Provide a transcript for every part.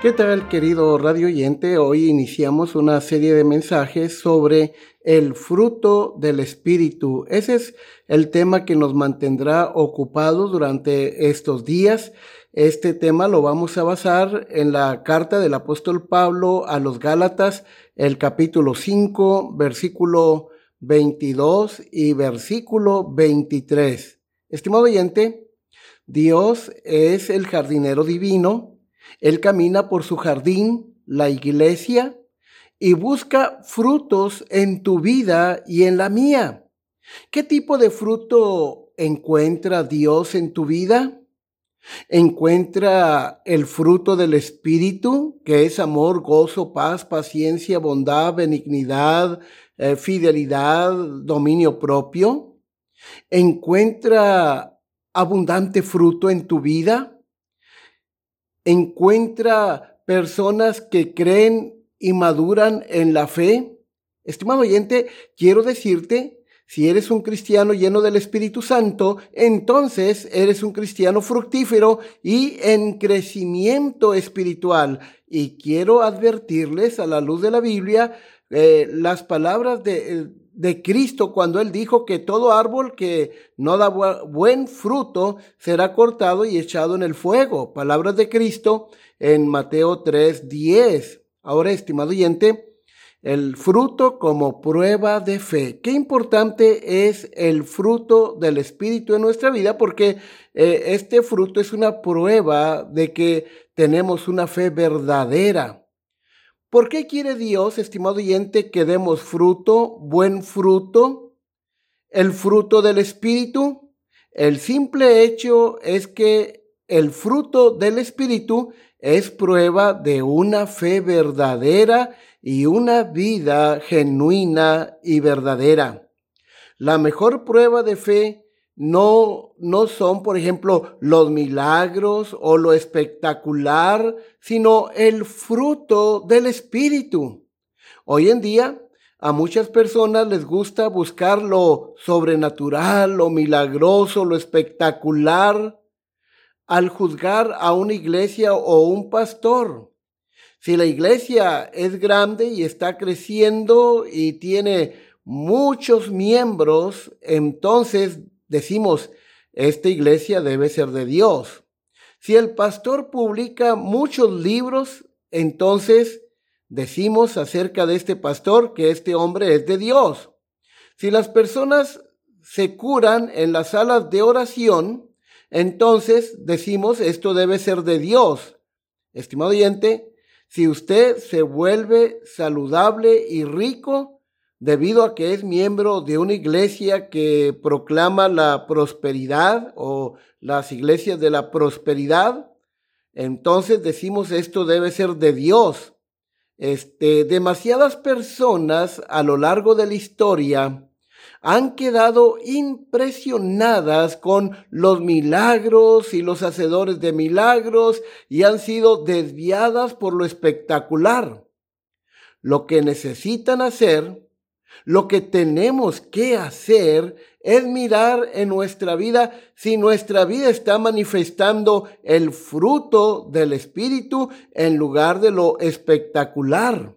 ¿Qué tal, querido radio oyente? Hoy iniciamos una serie de mensajes sobre el fruto del Espíritu. Ese es el tema que nos mantendrá ocupados durante estos días. Este tema lo vamos a basar en la carta del apóstol Pablo a los Gálatas, el capítulo 5, versículo 22 y versículo 23. Estimado oyente, Dios es el jardinero divino él camina por su jardín, la iglesia, y busca frutos en tu vida y en la mía. ¿Qué tipo de fruto encuentra Dios en tu vida? Encuentra el fruto del Espíritu, que es amor, gozo, paz, paciencia, bondad, benignidad, eh, fidelidad, dominio propio. Encuentra abundante fruto en tu vida encuentra personas que creen y maduran en la fe? Estimado oyente, quiero decirte, si eres un cristiano lleno del Espíritu Santo, entonces eres un cristiano fructífero y en crecimiento espiritual. Y quiero advertirles a la luz de la Biblia eh, las palabras de, de Cristo cuando él dijo que todo árbol que no da buen fruto será cortado y echado en el fuego. Palabras de Cristo en Mateo 3:10. Ahora, estimado oyente, el fruto como prueba de fe. Qué importante es el fruto del Espíritu en nuestra vida porque eh, este fruto es una prueba de que tenemos una fe verdadera. ¿Por qué quiere Dios, estimado oyente, que demos fruto, buen fruto, el fruto del Espíritu? El simple hecho es que el fruto del Espíritu es prueba de una fe verdadera y una vida genuina y verdadera. La mejor prueba de fe no, no son, por ejemplo, los milagros o lo espectacular, sino el fruto del Espíritu. Hoy en día, a muchas personas les gusta buscar lo sobrenatural, lo milagroso, lo espectacular, al juzgar a una iglesia o un pastor. Si la iglesia es grande y está creciendo y tiene muchos miembros, entonces decimos, esta iglesia debe ser de Dios. Si el pastor publica muchos libros, entonces decimos acerca de este pastor que este hombre es de Dios. Si las personas se curan en las salas de oración, entonces decimos esto debe ser de Dios. Estimado oyente, si usted se vuelve saludable y rico, debido a que es miembro de una iglesia que proclama la prosperidad o las iglesias de la prosperidad, entonces decimos esto debe ser de Dios. Este, demasiadas personas a lo largo de la historia han quedado impresionadas con los milagros y los hacedores de milagros y han sido desviadas por lo espectacular. Lo que necesitan hacer lo que tenemos que hacer es mirar en nuestra vida si nuestra vida está manifestando el fruto del Espíritu en lugar de lo espectacular.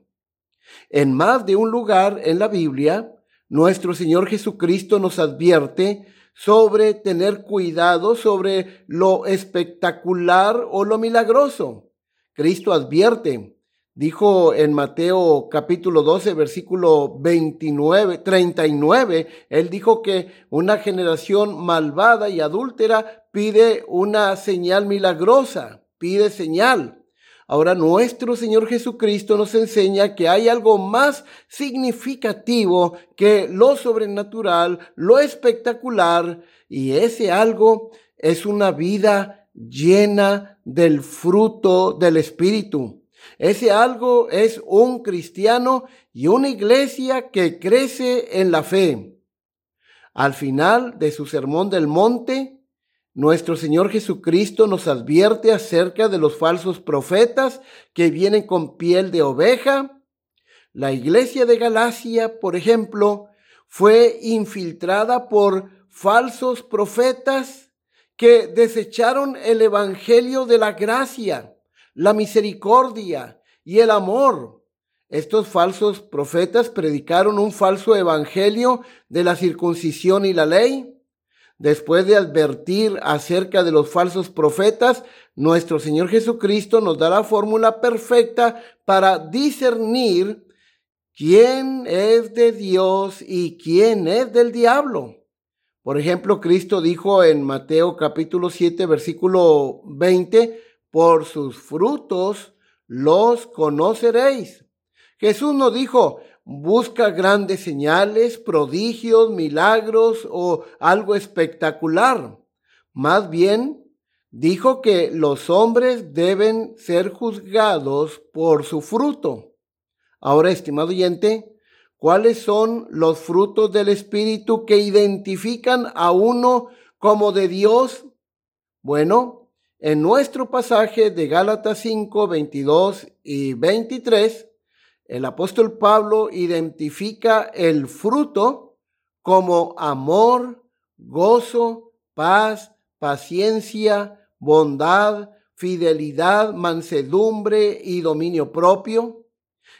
En más de un lugar en la Biblia, nuestro Señor Jesucristo nos advierte sobre tener cuidado sobre lo espectacular o lo milagroso. Cristo advierte, Dijo en Mateo capítulo 12, versículo 29, 39, él dijo que una generación malvada y adúltera pide una señal milagrosa, pide señal. Ahora nuestro Señor Jesucristo nos enseña que hay algo más significativo que lo sobrenatural, lo espectacular, y ese algo es una vida llena del fruto del Espíritu. Ese algo es un cristiano y una iglesia que crece en la fe. Al final de su sermón del monte, nuestro Señor Jesucristo nos advierte acerca de los falsos profetas que vienen con piel de oveja. La iglesia de Galacia, por ejemplo, fue infiltrada por falsos profetas que desecharon el Evangelio de la gracia la misericordia y el amor. Estos falsos profetas predicaron un falso evangelio de la circuncisión y la ley. Después de advertir acerca de los falsos profetas, nuestro Señor Jesucristo nos da la fórmula perfecta para discernir quién es de Dios y quién es del diablo. Por ejemplo, Cristo dijo en Mateo capítulo 7, versículo 20, por sus frutos los conoceréis. Jesús no dijo, busca grandes señales, prodigios, milagros o algo espectacular. Más bien, dijo que los hombres deben ser juzgados por su fruto. Ahora, estimado oyente, ¿cuáles son los frutos del Espíritu que identifican a uno como de Dios? Bueno, en nuestro pasaje de Gálatas 5, 22 y 23, el apóstol Pablo identifica el fruto como amor, gozo, paz, paciencia, bondad, fidelidad, mansedumbre y dominio propio.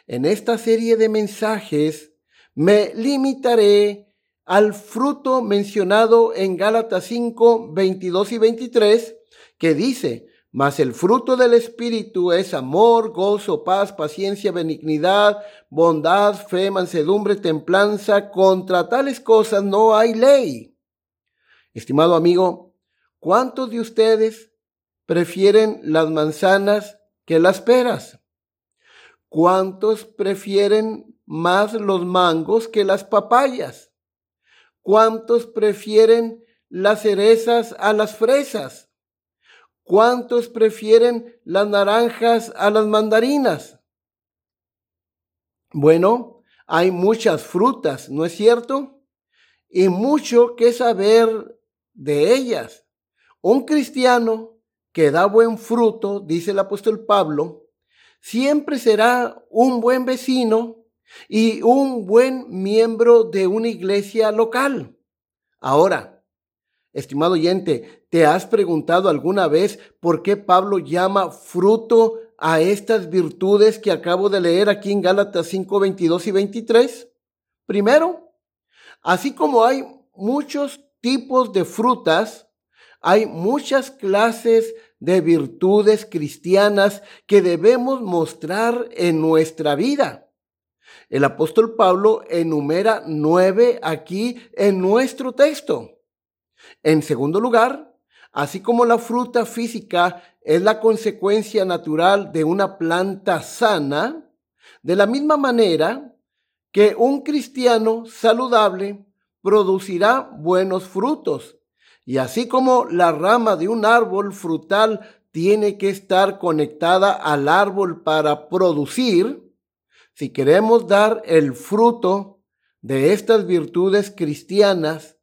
En esta serie de mensajes me limitaré al fruto mencionado en Gálatas 5, 22 y 23 que dice, mas el fruto del Espíritu es amor, gozo, paz, paciencia, benignidad, bondad, fe, mansedumbre, templanza. Contra tales cosas no hay ley. Estimado amigo, ¿cuántos de ustedes prefieren las manzanas que las peras? ¿Cuántos prefieren más los mangos que las papayas? ¿Cuántos prefieren las cerezas a las fresas? ¿Cuántos prefieren las naranjas a las mandarinas? Bueno, hay muchas frutas, ¿no es cierto? Y mucho que saber de ellas. Un cristiano que da buen fruto, dice el apóstol Pablo, siempre será un buen vecino y un buen miembro de una iglesia local. Ahora, Estimado oyente, ¿te has preguntado alguna vez por qué Pablo llama fruto a estas virtudes que acabo de leer aquí en Gálatas 5, 22 y 23? Primero, así como hay muchos tipos de frutas, hay muchas clases de virtudes cristianas que debemos mostrar en nuestra vida. El apóstol Pablo enumera nueve aquí en nuestro texto. En segundo lugar, así como la fruta física es la consecuencia natural de una planta sana, de la misma manera que un cristiano saludable producirá buenos frutos. Y así como la rama de un árbol frutal tiene que estar conectada al árbol para producir, si queremos dar el fruto de estas virtudes cristianas,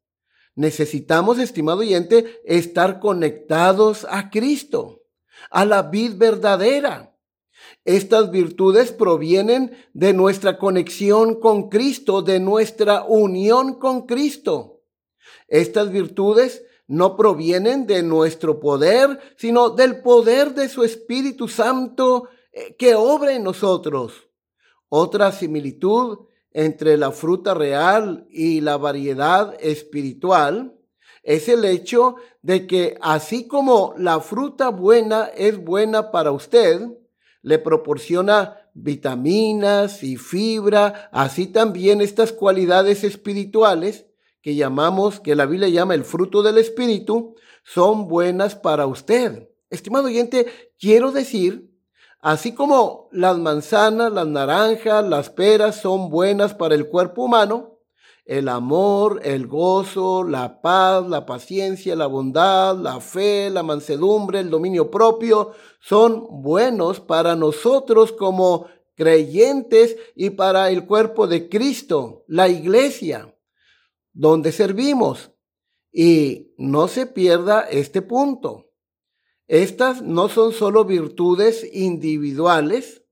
Necesitamos, estimado oyente, estar conectados a Cristo, a la vid verdadera. Estas virtudes provienen de nuestra conexión con Cristo, de nuestra unión con Cristo. Estas virtudes no provienen de nuestro poder, sino del poder de su Espíritu Santo eh, que obra en nosotros. Otra similitud entre la fruta real y la variedad espiritual es el hecho de que así como la fruta buena es buena para usted, le proporciona vitaminas y fibra, así también estas cualidades espirituales que llamamos, que la Biblia llama el fruto del Espíritu, son buenas para usted. Estimado oyente, quiero decir, así como las manzanas, las naranjas, las peras son buenas para el cuerpo humano, el amor, el gozo, la paz, la paciencia, la bondad, la fe, la mansedumbre, el dominio propio, son buenos para nosotros como creyentes y para el cuerpo de Cristo, la iglesia, donde servimos. Y no se pierda este punto. Estas no son solo virtudes individuales,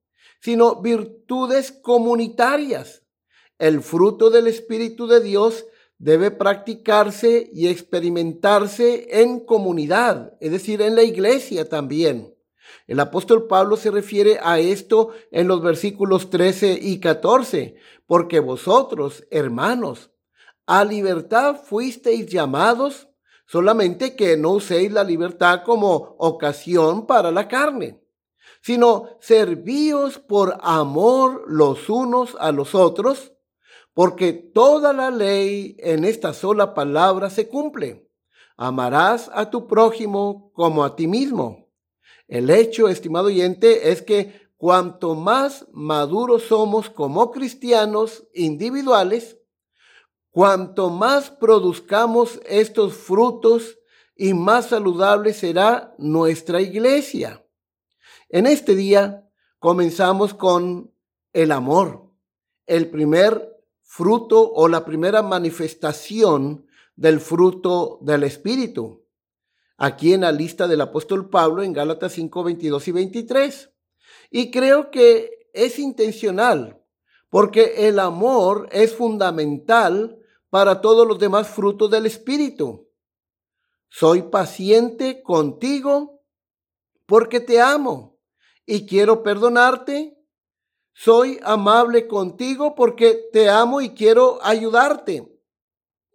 sino virtudes comunitarias el fruto del Espíritu de Dios debe practicarse y experimentarse en comunidad, es decir, en la iglesia también. El apóstol Pablo se refiere a esto en los versículos 13 y 14, porque vosotros, hermanos, a libertad fuisteis llamados, solamente que no uséis la libertad como ocasión para la carne, sino servíos por amor los unos a los otros, porque toda la ley en esta sola palabra se cumple. Amarás a tu prójimo como a ti mismo. El hecho, estimado oyente, es que cuanto más maduros somos como cristianos individuales, cuanto más produzcamos estos frutos y más saludable será nuestra iglesia. En este día comenzamos con el amor, el primer fruto o la primera manifestación del fruto del Espíritu. Aquí en la lista del apóstol Pablo en Gálatas 5, 22 y 23. Y creo que es intencional, porque el amor es fundamental para todos los demás frutos del Espíritu. Soy paciente contigo porque te amo y quiero perdonarte soy amable contigo porque te amo y quiero ayudarte.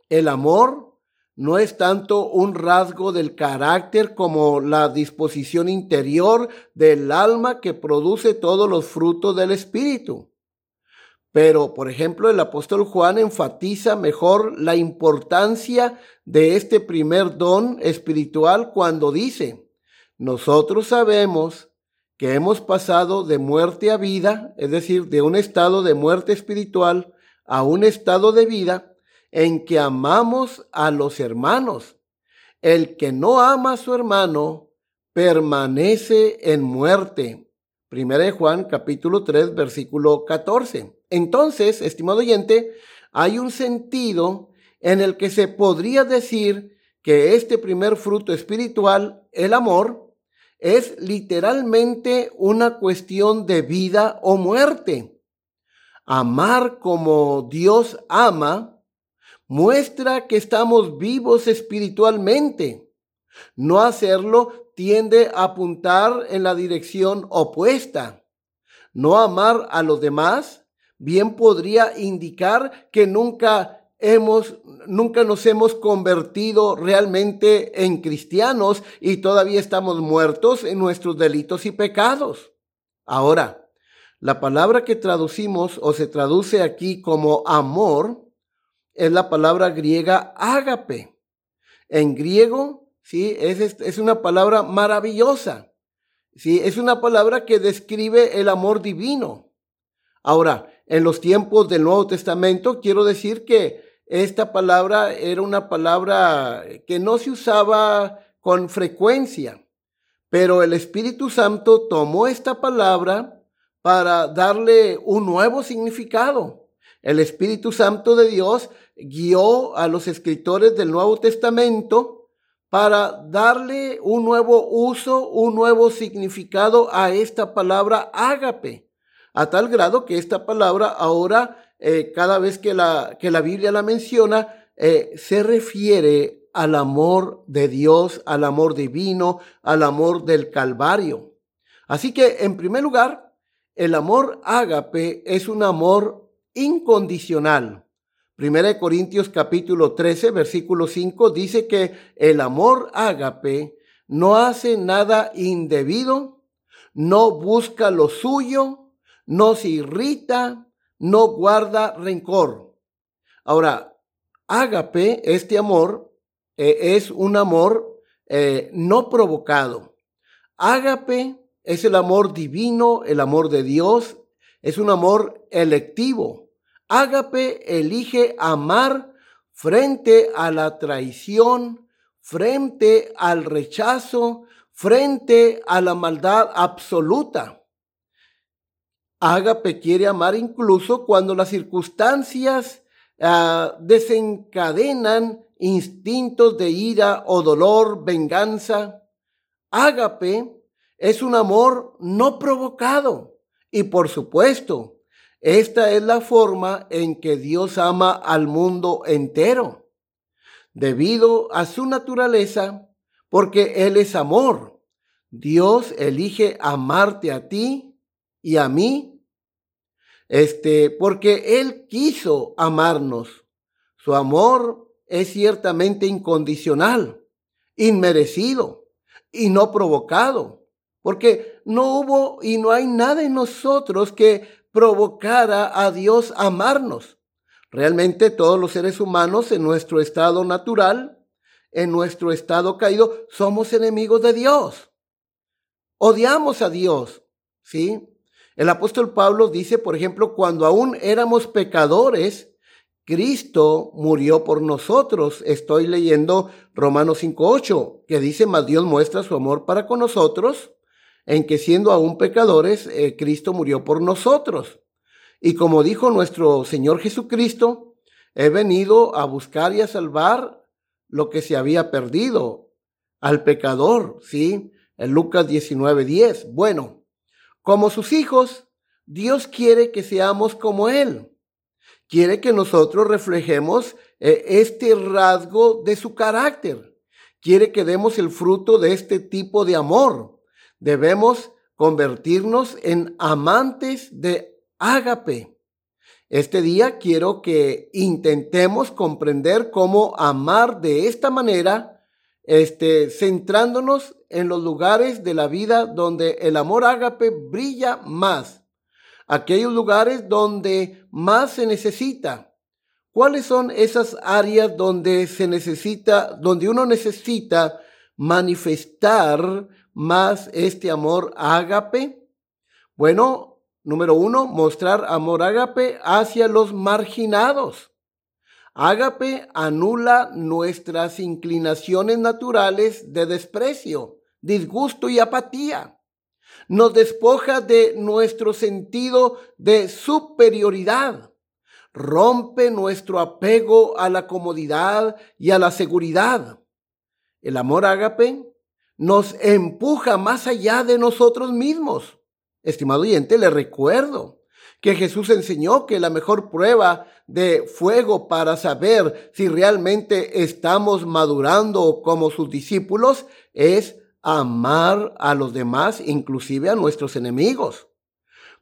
El amor no es tanto un rasgo del carácter como la disposición interior del alma que produce todos los frutos del Espíritu. Pero, por ejemplo, el apóstol Juan enfatiza mejor la importancia de este primer don espiritual cuando dice, nosotros sabemos que hemos pasado de muerte a vida, es decir, de un estado de muerte espiritual a un estado de vida en que amamos a los hermanos. El que no ama a su hermano permanece en muerte. Primera de Juan capítulo 3 versículo 14. Entonces, estimado oyente, hay un sentido en el que se podría decir que este primer fruto espiritual, el amor, es literalmente una cuestión de vida o muerte. Amar como Dios ama muestra que estamos vivos espiritualmente. No hacerlo tiende a apuntar en la dirección opuesta. No amar a los demás bien podría indicar que nunca hemos, nunca nos hemos convertido realmente en cristianos y todavía estamos muertos en nuestros delitos y pecados. Ahora, la palabra que traducimos o se traduce aquí como amor es la palabra griega ágape. En griego, sí, es, es una palabra maravillosa. Sí, es una palabra que describe el amor divino. Ahora, en los tiempos del Nuevo Testamento, quiero decir que esta palabra era una palabra que no se usaba con frecuencia, pero el Espíritu Santo tomó esta palabra para darle un nuevo significado. El Espíritu Santo de Dios guió a los escritores del Nuevo Testamento para darle un nuevo uso, un nuevo significado a esta palabra ágape, a tal grado que esta palabra ahora eh, cada vez que la, que la Biblia la menciona, eh, se refiere al amor de Dios, al amor divino, al amor del Calvario. Así que, en primer lugar, el amor ágape es un amor incondicional. Primera de Corintios capítulo 13, versículo 5 dice que el amor ágape no hace nada indebido, no busca lo suyo, no se irrita, no guarda rencor. Ahora, ágape, este amor, eh, es un amor eh, no provocado. Ágape es el amor divino, el amor de Dios, es un amor electivo. Ágape elige amar frente a la traición, frente al rechazo, frente a la maldad absoluta. Ágape quiere amar incluso cuando las circunstancias ah, desencadenan instintos de ira o dolor, venganza. Ágape es un amor no provocado. Y por supuesto, esta es la forma en que Dios ama al mundo entero. Debido a su naturaleza, porque Él es amor, Dios elige amarte a ti y a mí. Este, porque Él quiso amarnos. Su amor es ciertamente incondicional, inmerecido y no provocado porque no hubo y no hay nada en nosotros que provocara a Dios amarnos. Realmente todos los seres humanos en nuestro estado natural, en nuestro estado caído, somos enemigos de Dios. Odiamos a Dios, ¿sí? El apóstol Pablo dice, por ejemplo, cuando aún éramos pecadores, Cristo murió por nosotros. Estoy leyendo Romanos 5.8, que dice, mas Dios muestra su amor para con nosotros en que siendo aún pecadores, eh, Cristo murió por nosotros. Y como dijo nuestro Señor Jesucristo, he venido a buscar y a salvar lo que se había perdido, al pecador, ¿sí? En Lucas 19:10. Bueno, como sus hijos, Dios quiere que seamos como Él. Quiere que nosotros reflejemos eh, este rasgo de su carácter. Quiere que demos el fruto de este tipo de amor debemos convertirnos en amantes de ágape. Este día quiero que intentemos comprender cómo amar de esta manera, este, centrándonos en los lugares de la vida donde el amor ágape brilla más, aquellos lugares donde más se necesita. ¿Cuáles son esas áreas donde se necesita, donde uno necesita manifestar más este amor ágape? Bueno, número uno, mostrar amor ágape hacia los marginados. Ágape anula nuestras inclinaciones naturales de desprecio, disgusto y apatía. Nos despoja de nuestro sentido de superioridad. Rompe nuestro apego a la comodidad y a la seguridad. El amor ágape nos empuja más allá de nosotros mismos. Estimado oyente, le recuerdo que Jesús enseñó que la mejor prueba de fuego para saber si realmente estamos madurando como sus discípulos es amar a los demás, inclusive a nuestros enemigos.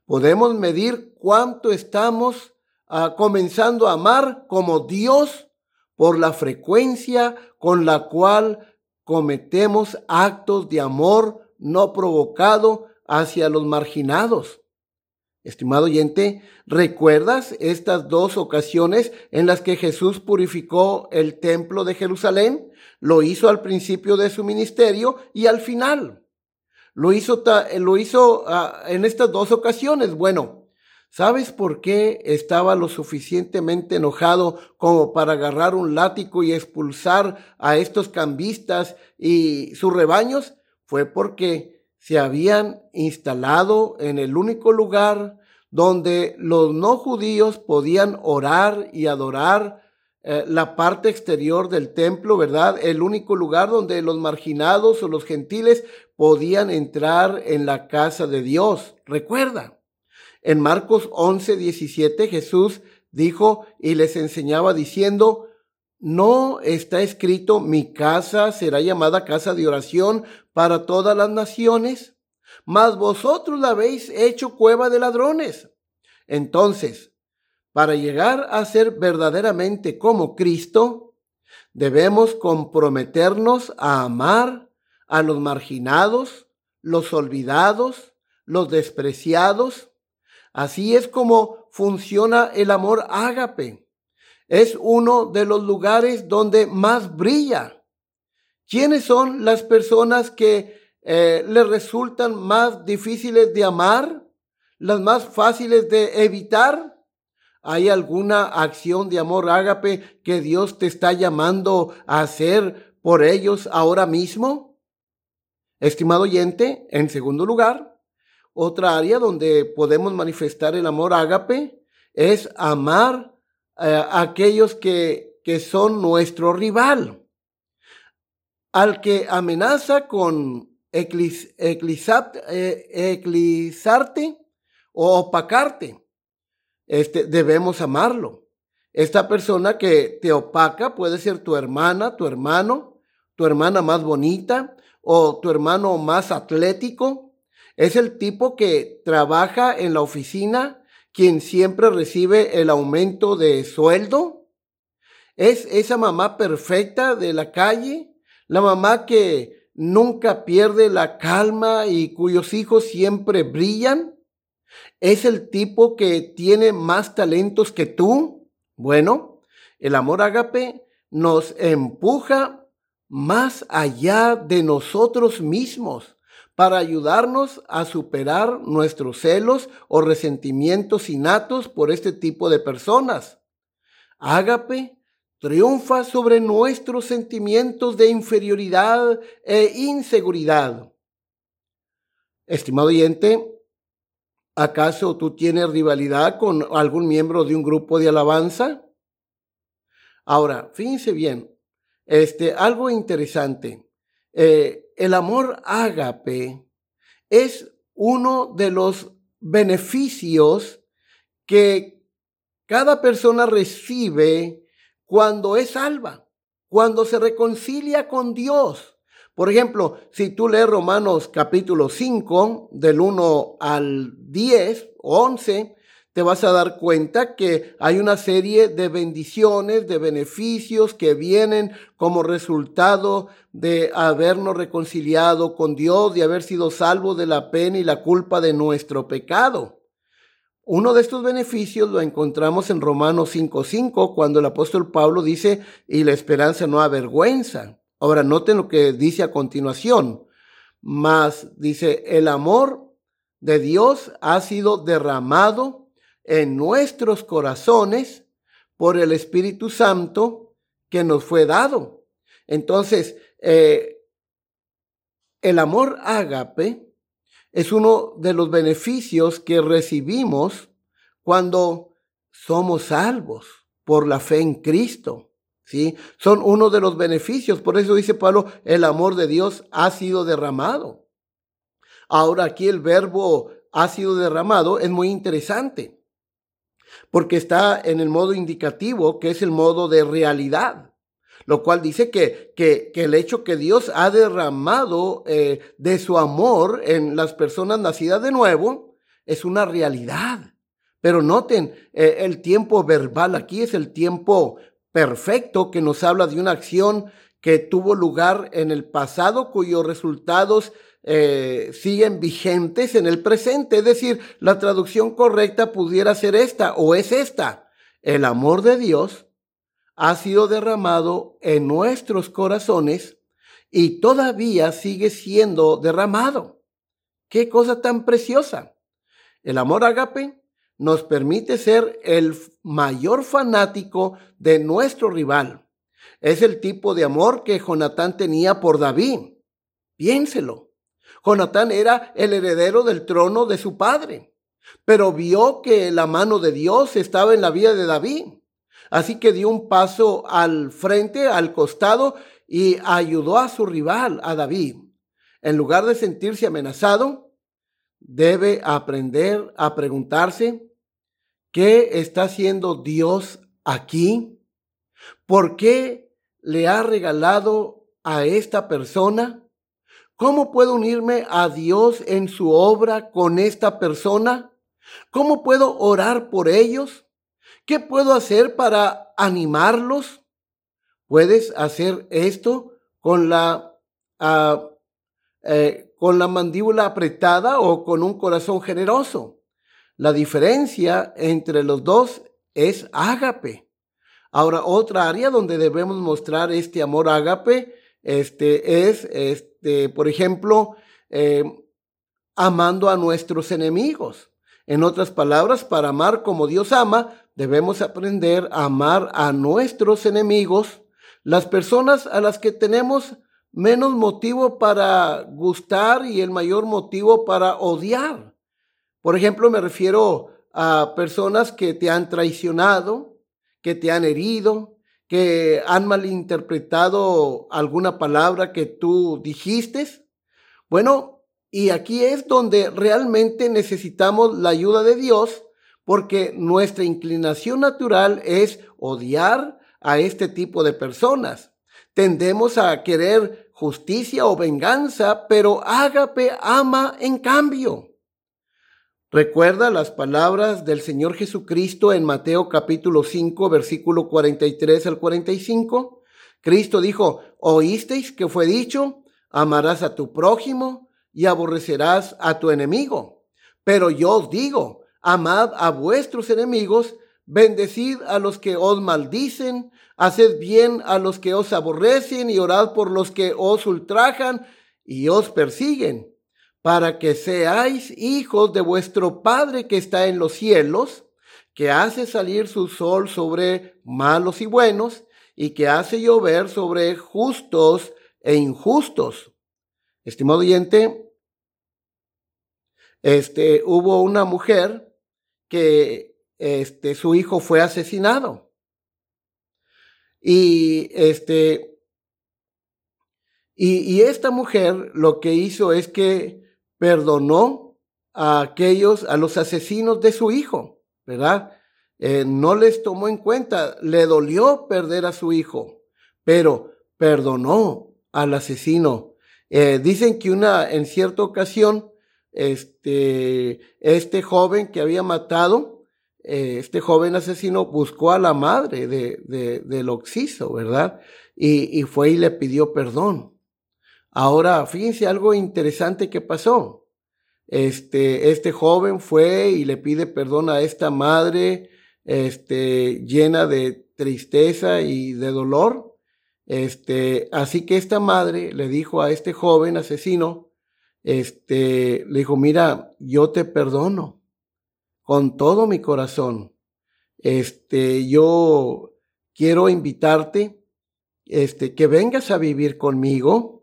Podemos medir cuánto estamos ah, comenzando a amar como Dios por la frecuencia con la cual cometemos actos de amor no provocado hacia los marginados. Estimado oyente, ¿recuerdas estas dos ocasiones en las que Jesús purificó el templo de Jerusalén? Lo hizo al principio de su ministerio y al final. Lo hizo, lo hizo ah, en estas dos ocasiones. Bueno, ¿Sabes por qué estaba lo suficientemente enojado como para agarrar un látigo y expulsar a estos cambistas y sus rebaños? Fue porque se habían instalado en el único lugar donde los no judíos podían orar y adorar eh, la parte exterior del templo, ¿verdad? El único lugar donde los marginados o los gentiles podían entrar en la casa de Dios. Recuerda. En Marcos 11, 17 Jesús dijo y les enseñaba diciendo, no está escrito, mi casa será llamada casa de oración para todas las naciones, mas vosotros la habéis hecho cueva de ladrones. Entonces, para llegar a ser verdaderamente como Cristo, debemos comprometernos a amar a los marginados, los olvidados, los despreciados, Así es como funciona el amor ágape. Es uno de los lugares donde más brilla. ¿Quiénes son las personas que eh, les resultan más difíciles de amar? ¿Las más fáciles de evitar? ¿Hay alguna acción de amor ágape que Dios te está llamando a hacer por ellos ahora mismo? Estimado oyente, en segundo lugar, otra área donde podemos manifestar el amor ágape es amar eh, a aquellos que, que son nuestro rival. Al que amenaza con eclis, eh, o opacarte este, debemos amarlo. Esta persona que te opaca puede ser tu hermana, tu hermano, tu hermana más bonita o tu hermano más atlético. Es el tipo que trabaja en la oficina, quien siempre recibe el aumento de sueldo. Es esa mamá perfecta de la calle, la mamá que nunca pierde la calma y cuyos hijos siempre brillan. ¿Es el tipo que tiene más talentos que tú? Bueno, el amor ágape nos empuja más allá de nosotros mismos para ayudarnos a superar nuestros celos o resentimientos innatos por este tipo de personas. Ágape triunfa sobre nuestros sentimientos de inferioridad e inseguridad. Estimado oyente, ¿Acaso tú tienes rivalidad con algún miembro de un grupo de alabanza? Ahora, fíjense bien, este, algo interesante. Eh, el amor ágape es uno de los beneficios que cada persona recibe cuando es salva, cuando se reconcilia con Dios. Por ejemplo, si tú lees Romanos capítulo 5, del 1 al 10, 11, te vas a dar cuenta que hay una serie de bendiciones, de beneficios que vienen como resultado de habernos reconciliado con Dios, de haber sido salvos de la pena y la culpa de nuestro pecado. Uno de estos beneficios lo encontramos en Romanos 5.5, cuando el apóstol Pablo dice, y la esperanza no avergüenza. Ahora, noten lo que dice a continuación. Más dice, el amor de Dios ha sido derramado en nuestros corazones por el Espíritu Santo que nos fue dado. Entonces, eh, el amor ágape es uno de los beneficios que recibimos cuando somos salvos por la fe en Cristo. ¿sí? Son uno de los beneficios. Por eso dice Pablo, el amor de Dios ha sido derramado. Ahora aquí el verbo ha sido derramado es muy interesante, porque está en el modo indicativo, que es el modo de realidad, lo cual dice que, que, el hecho que Dios ha derramado eh, de su amor en las personas nacidas de nuevo es una realidad. Pero noten, eh, el tiempo verbal aquí es el tiempo perfecto que nos habla de una acción que tuvo lugar en el pasado cuyos resultados eh, siguen vigentes en el presente. Es decir, la traducción correcta pudiera ser esta o es esta. El amor de Dios ha sido derramado en nuestros corazones y todavía sigue siendo derramado. Qué cosa tan preciosa. El amor agape nos permite ser el mayor fanático de nuestro rival. Es el tipo de amor que Jonatán tenía por David. Piénselo. Jonatán era el heredero del trono de su padre, pero vio que la mano de Dios estaba en la vida de David. Así que dio un paso al frente, al costado, y ayudó a su rival, a David. En lugar de sentirse amenazado, debe aprender a preguntarse, ¿Qué está haciendo Dios aquí? ¿Por qué le ha regalado a esta persona? ¿Cómo puedo unirme a Dios en su obra con esta persona? ¿Cómo puedo orar por ellos? ¿Qué puedo hacer para animarlos? Puedes hacer esto con la, ah, eh, con la mandíbula apretada o con un corazón generoso. La diferencia entre los dos es ágape. Ahora, otra área donde debemos mostrar este amor ágape este, es, este, por ejemplo, eh, amando a nuestros enemigos. En otras palabras, para amar como Dios ama, debemos aprender a amar a nuestros enemigos, las personas a las que tenemos menos motivo para gustar y el mayor motivo para odiar. Por ejemplo, me refiero a personas que te han traicionado, que te han herido, que han malinterpretado alguna palabra que tú dijiste. Bueno, y aquí es donde realmente necesitamos la ayuda de Dios porque nuestra inclinación natural es odiar a este tipo de personas. Tendemos a querer justicia o venganza, pero Ágape ama en cambio. Recuerda las palabras del Señor Jesucristo en Mateo capítulo 5, versículo 43 al 45. Cristo dijo, oísteis que fue dicho, amarás a tu prójimo y aborrecerás a tu enemigo. Pero yo os digo, amad a vuestros enemigos, bendecid a los que os maldicen, haced bien a los que os aborrecen y orad por los que os ultrajan y os persiguen para que seáis hijos de vuestro Padre que está en los cielos, que hace salir su sol sobre malos y buenos, y que hace llover sobre justos e injustos. Estimado oyente, este, hubo una mujer que este, su hijo fue asesinado. Y este, y, y esta mujer lo que hizo es que perdonó a aquellos, a los asesinos de su hijo, ¿verdad? Eh, no les tomó en cuenta, le dolió perder a su hijo, pero perdonó al asesino. Eh, dicen que una, en cierta ocasión, este, este joven que había matado, eh, este joven asesino buscó a la madre de, de, del occiso, ¿verdad? Y, y fue y le pidió perdón. Ahora, fíjense algo interesante que pasó. Este, este joven fue y le pide perdón a esta madre, este, llena de tristeza y de dolor. Este, así que esta madre le dijo a este joven asesino, este, le dijo, mira, yo te perdono con todo mi corazón. Este, yo quiero invitarte, este, que vengas a vivir conmigo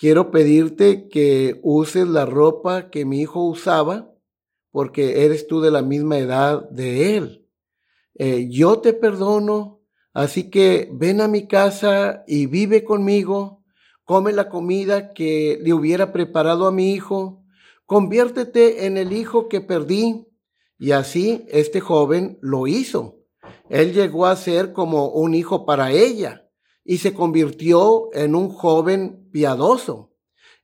quiero pedirte que uses la ropa que mi hijo usaba, porque eres tú de la misma edad de él. Eh, yo te perdono, así que ven a mi casa y vive conmigo, come la comida que le hubiera preparado a mi hijo, conviértete en el hijo que perdí. Y así este joven lo hizo. Él llegó a ser como un hijo para ella y se convirtió en un joven piadoso.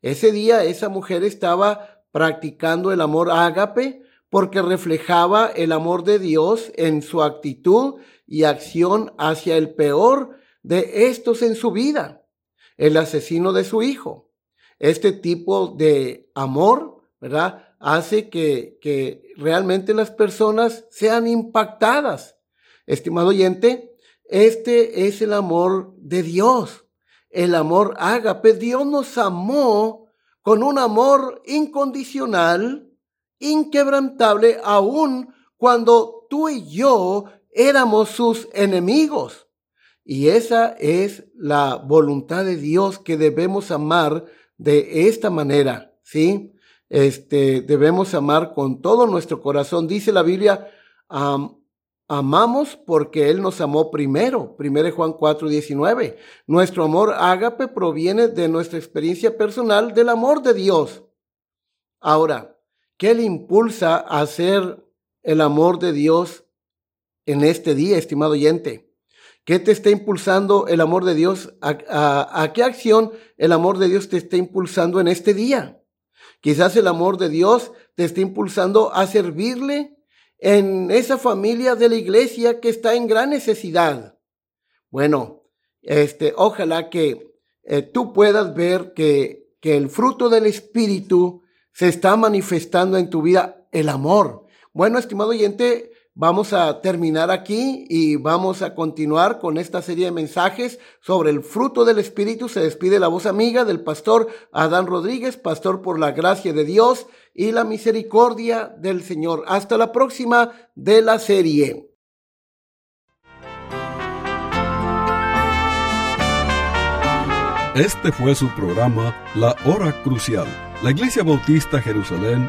Ese día esa mujer estaba practicando el amor ágape porque reflejaba el amor de Dios en su actitud y acción hacia el peor de estos en su vida, el asesino de su hijo. Este tipo de amor, ¿verdad? Hace que, que realmente las personas sean impactadas. Estimado oyente, este es el amor de Dios, el amor ágape. Dios nos amó con un amor incondicional, inquebrantable, aun cuando tú y yo éramos sus enemigos. Y esa es la voluntad de Dios que debemos amar de esta manera, ¿sí? Este, debemos amar con todo nuestro corazón. Dice la Biblia, Amamos porque Él nos amó primero. 1 Juan 4, 19. Nuestro amor ágape proviene de nuestra experiencia personal del amor de Dios. Ahora, ¿qué le impulsa a hacer el amor de Dios en este día, estimado oyente? ¿Qué te está impulsando el amor de Dios? ¿A, qué acción el amor de Dios te está impulsando en este día? Quizás el amor de Dios te está impulsando a servirle en esa familia de la iglesia que está en gran necesidad. Bueno, este, ojalá que eh, tú puedas ver que, que el fruto del Espíritu se está manifestando en tu vida, el amor. Bueno, estimado oyente, vamos a terminar aquí y vamos a continuar con esta serie de mensajes sobre el fruto del Espíritu. Se despide la voz amiga del pastor Adán Rodríguez, pastor por la gracia de Dios y la misericordia del Señor. Hasta la próxima de la serie. Este fue su programa La Hora Crucial. La Iglesia Bautista Jerusalén